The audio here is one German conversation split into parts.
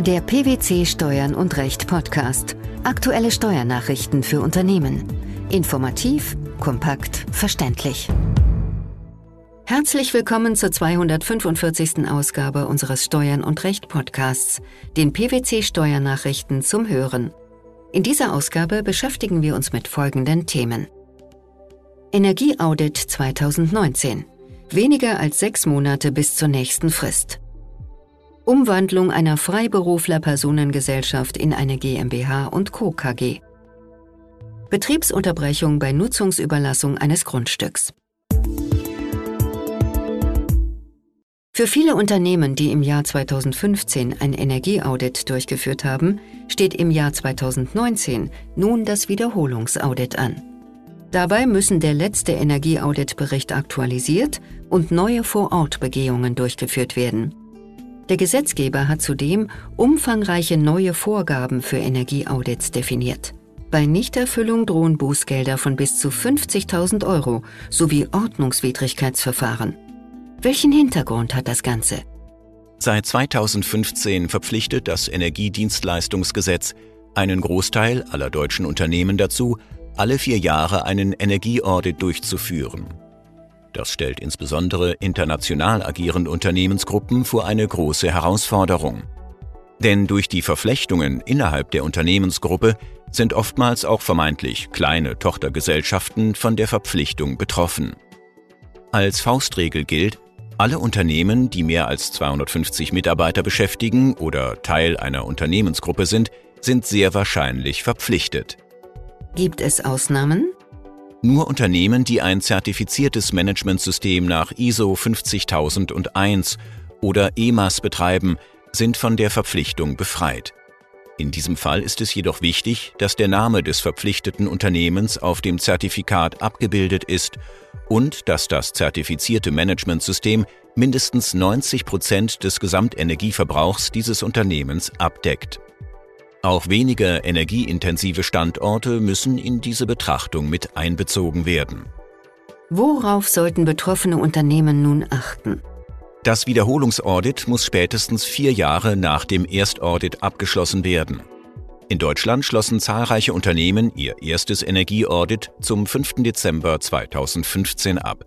Der PwC Steuern und Recht Podcast. Aktuelle Steuernachrichten für Unternehmen. Informativ, kompakt, verständlich. Herzlich willkommen zur 245. Ausgabe unseres Steuern und Recht Podcasts, den PwC Steuernachrichten zum Hören. In dieser Ausgabe beschäftigen wir uns mit folgenden Themen. Energieaudit 2019. Weniger als sechs Monate bis zur nächsten Frist. Umwandlung einer Freiberufler-Personengesellschaft in eine GmbH und Co. KG. Betriebsunterbrechung bei Nutzungsüberlassung eines Grundstücks. Für viele Unternehmen, die im Jahr 2015 ein Energieaudit durchgeführt haben, steht im Jahr 2019 nun das Wiederholungsaudit an. Dabei müssen der letzte Energieauditbericht aktualisiert und neue Vorortbegehungen durchgeführt werden. Der Gesetzgeber hat zudem umfangreiche neue Vorgaben für Energieaudits definiert. Bei Nichterfüllung drohen Bußgelder von bis zu 50.000 Euro sowie Ordnungswidrigkeitsverfahren. Welchen Hintergrund hat das Ganze? Seit 2015 verpflichtet das Energiedienstleistungsgesetz einen Großteil aller deutschen Unternehmen dazu, alle vier Jahre einen Energieaudit durchzuführen. Das stellt insbesondere international agierende Unternehmensgruppen vor eine große Herausforderung. Denn durch die Verflechtungen innerhalb der Unternehmensgruppe sind oftmals auch vermeintlich kleine Tochtergesellschaften von der Verpflichtung betroffen. Als Faustregel gilt, alle Unternehmen, die mehr als 250 Mitarbeiter beschäftigen oder Teil einer Unternehmensgruppe sind, sind sehr wahrscheinlich verpflichtet. Gibt es Ausnahmen? Nur Unternehmen, die ein zertifiziertes Managementsystem nach ISO 50001 oder EMAS betreiben, sind von der Verpflichtung befreit. In diesem Fall ist es jedoch wichtig, dass der Name des verpflichteten Unternehmens auf dem Zertifikat abgebildet ist und dass das zertifizierte Managementsystem mindestens 90 Prozent des Gesamtenergieverbrauchs dieses Unternehmens abdeckt. Auch weniger energieintensive Standorte müssen in diese Betrachtung mit einbezogen werden. Worauf sollten betroffene Unternehmen nun achten? Das Wiederholungsaudit muss spätestens vier Jahre nach dem Erstaudit abgeschlossen werden. In Deutschland schlossen zahlreiche Unternehmen ihr erstes Energieaudit zum 5. Dezember 2015 ab.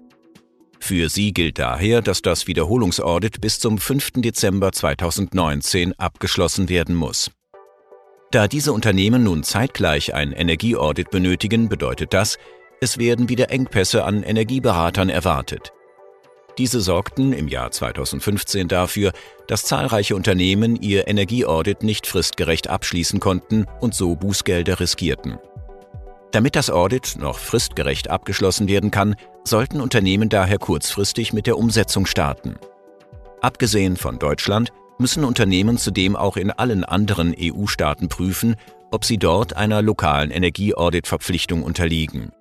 Für sie gilt daher, dass das Wiederholungsaudit bis zum 5. Dezember 2019 abgeschlossen werden muss. Da diese Unternehmen nun zeitgleich ein Energieaudit benötigen, bedeutet das, es werden wieder Engpässe an Energieberatern erwartet. Diese sorgten im Jahr 2015 dafür, dass zahlreiche Unternehmen ihr Energieaudit nicht fristgerecht abschließen konnten und so Bußgelder riskierten. Damit das Audit noch fristgerecht abgeschlossen werden kann, sollten Unternehmen daher kurzfristig mit der Umsetzung starten. Abgesehen von Deutschland müssen Unternehmen zudem auch in allen anderen EU-Staaten prüfen, ob sie dort einer lokalen Energieaudit-Verpflichtung unterliegen.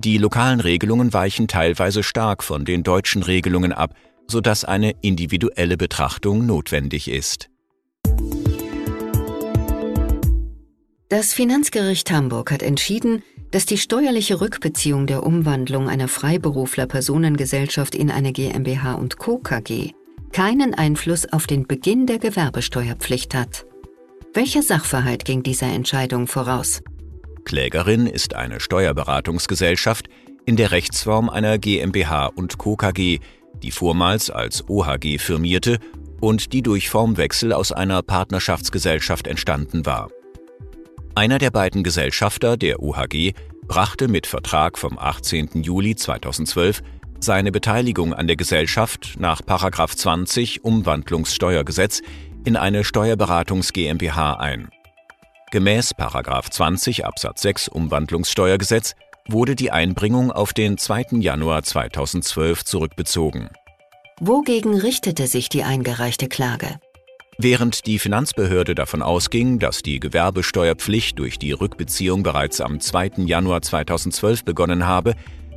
Die lokalen Regelungen weichen teilweise stark von den deutschen Regelungen ab, sodass eine individuelle Betrachtung notwendig ist. Das Finanzgericht Hamburg hat entschieden, dass die steuerliche Rückbeziehung der Umwandlung einer Freiberufler-Personengesellschaft in eine GmbH und Co. KG keinen Einfluss auf den Beginn der Gewerbesteuerpflicht hat. Welcher Sachverhalt ging dieser Entscheidung voraus? Klägerin ist eine Steuerberatungsgesellschaft in der Rechtsform einer GmbH und Co. KG, die vormals als OHG firmierte und die durch Formwechsel aus einer Partnerschaftsgesellschaft entstanden war. Einer der beiden Gesellschafter, der OHG, brachte mit Vertrag vom 18. Juli 2012 seine Beteiligung an der Gesellschaft nach 20 Umwandlungssteuergesetz in eine Steuerberatungs GmbH ein. Gemäß 20 Absatz 6 Umwandlungssteuergesetz wurde die Einbringung auf den 2. Januar 2012 zurückbezogen. Wogegen richtete sich die eingereichte Klage? Während die Finanzbehörde davon ausging, dass die Gewerbesteuerpflicht durch die Rückbeziehung bereits am 2. Januar 2012 begonnen habe,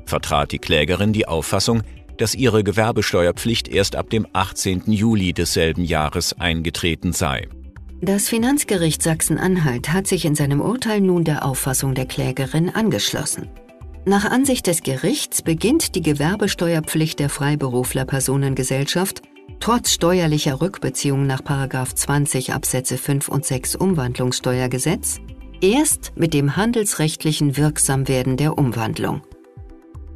vertrat die Klägerin die Auffassung, dass ihre Gewerbesteuerpflicht erst ab dem 18. Juli desselben Jahres eingetreten sei. Das Finanzgericht Sachsen-Anhalt hat sich in seinem Urteil nun der Auffassung der Klägerin angeschlossen. Nach Ansicht des Gerichts beginnt die Gewerbesteuerpflicht der Freiberufler Personengesellschaft trotz steuerlicher Rückbeziehung nach 20 Absätze 5 und 6 Umwandlungssteuergesetz, erst mit dem handelsrechtlichen Wirksamwerden der Umwandlung.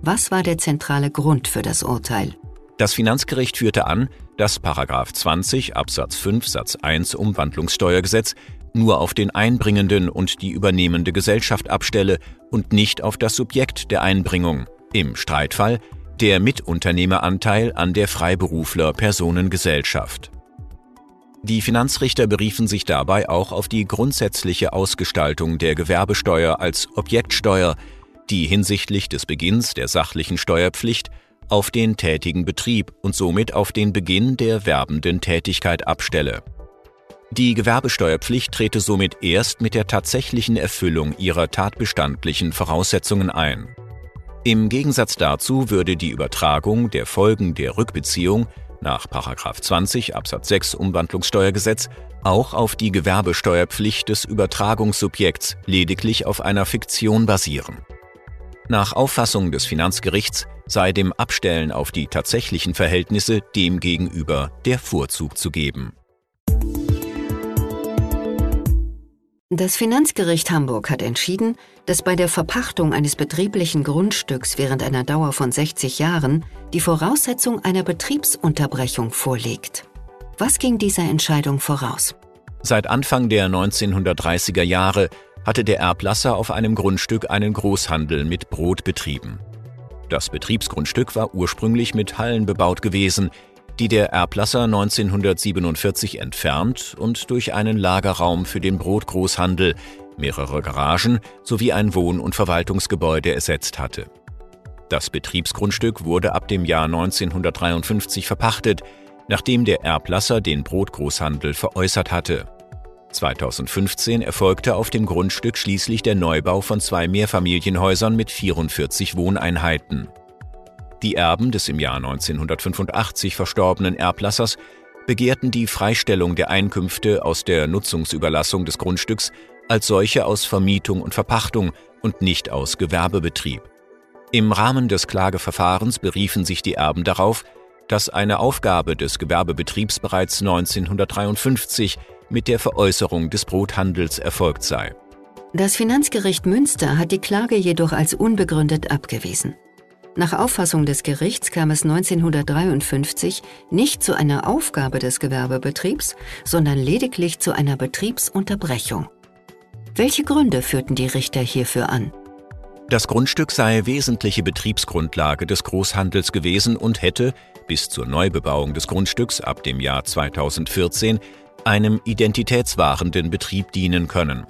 Was war der zentrale Grund für das Urteil? Das Finanzgericht führte an, dass 20 Absatz 5 Satz 1 Umwandlungssteuergesetz nur auf den Einbringenden und die übernehmende Gesellschaft abstelle und nicht auf das Subjekt der Einbringung, im Streitfall der Mitunternehmeranteil an der Freiberufler Personengesellschaft. Die Finanzrichter beriefen sich dabei auch auf die grundsätzliche Ausgestaltung der Gewerbesteuer als Objektsteuer, die hinsichtlich des Beginns der sachlichen Steuerpflicht auf den tätigen Betrieb und somit auf den Beginn der werbenden Tätigkeit abstelle. Die Gewerbesteuerpflicht trete somit erst mit der tatsächlichen Erfüllung ihrer tatbestandlichen Voraussetzungen ein. Im Gegensatz dazu würde die Übertragung der Folgen der Rückbeziehung nach 20 Absatz 6 Umwandlungssteuergesetz auch auf die Gewerbesteuerpflicht des Übertragungssubjekts lediglich auf einer Fiktion basieren. Nach Auffassung des Finanzgerichts sei dem Abstellen auf die tatsächlichen Verhältnisse demgegenüber der Vorzug zu geben. Das Finanzgericht Hamburg hat entschieden, dass bei der Verpachtung eines betrieblichen Grundstücks während einer Dauer von 60 Jahren die Voraussetzung einer Betriebsunterbrechung vorliegt. Was ging dieser Entscheidung voraus? Seit Anfang der 1930er Jahre hatte der Erblasser auf einem Grundstück einen Großhandel mit Brot betrieben. Das Betriebsgrundstück war ursprünglich mit Hallen bebaut gewesen, die der Erblasser 1947 entfernt und durch einen Lagerraum für den Brotgroßhandel, mehrere Garagen sowie ein Wohn- und Verwaltungsgebäude ersetzt hatte. Das Betriebsgrundstück wurde ab dem Jahr 1953 verpachtet, nachdem der Erblasser den Brotgroßhandel veräußert hatte. 2015 erfolgte auf dem Grundstück schließlich der Neubau von zwei Mehrfamilienhäusern mit 44 Wohneinheiten. Die Erben des im Jahr 1985 verstorbenen Erblassers begehrten die Freistellung der Einkünfte aus der Nutzungsüberlassung des Grundstücks als solche aus Vermietung und Verpachtung und nicht aus Gewerbebetrieb. Im Rahmen des Klageverfahrens beriefen sich die Erben darauf, dass eine Aufgabe des Gewerbebetriebs bereits 1953 mit der Veräußerung des Brothandels erfolgt sei. Das Finanzgericht Münster hat die Klage jedoch als unbegründet abgewiesen. Nach Auffassung des Gerichts kam es 1953 nicht zu einer Aufgabe des Gewerbebetriebs, sondern lediglich zu einer Betriebsunterbrechung. Welche Gründe führten die Richter hierfür an? Das Grundstück sei wesentliche Betriebsgrundlage des Großhandels gewesen und hätte, bis zur Neubebauung des Grundstücks ab dem Jahr 2014, einem identitätswahrenden Betrieb dienen können.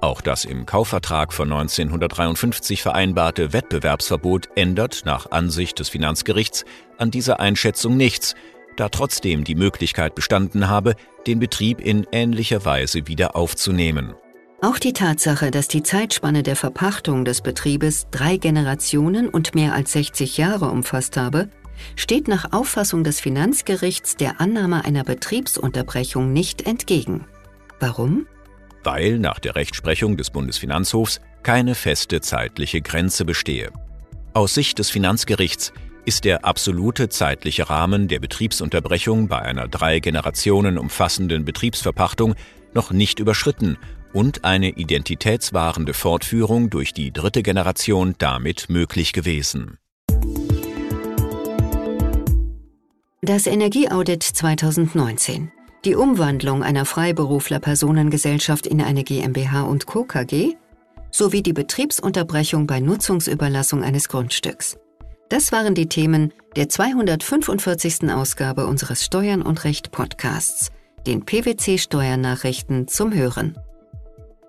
Auch das im Kaufvertrag von 1953 vereinbarte Wettbewerbsverbot ändert nach Ansicht des Finanzgerichts an dieser Einschätzung nichts, da trotzdem die Möglichkeit bestanden habe, den Betrieb in ähnlicher Weise wieder aufzunehmen. Auch die Tatsache, dass die Zeitspanne der Verpachtung des Betriebes drei Generationen und mehr als 60 Jahre umfasst habe, steht nach Auffassung des Finanzgerichts der Annahme einer Betriebsunterbrechung nicht entgegen. Warum? Weil nach der Rechtsprechung des Bundesfinanzhofs keine feste zeitliche Grenze bestehe. Aus Sicht des Finanzgerichts ist der absolute zeitliche Rahmen der Betriebsunterbrechung bei einer drei Generationen umfassenden Betriebsverpachtung noch nicht überschritten und eine identitätswahrende Fortführung durch die dritte Generation damit möglich gewesen. Das Energieaudit 2019. Die Umwandlung einer Freiberufler-Personengesellschaft in eine GmbH und Co. KG sowie die Betriebsunterbrechung bei Nutzungsüberlassung eines Grundstücks. Das waren die Themen der 245. Ausgabe unseres Steuern und Recht Podcasts, den PwC Steuernachrichten zum Hören.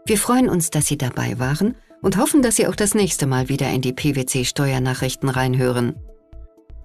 Wir freuen uns, dass Sie dabei waren und hoffen, dass Sie auch das nächste Mal wieder in die PwC Steuernachrichten reinhören.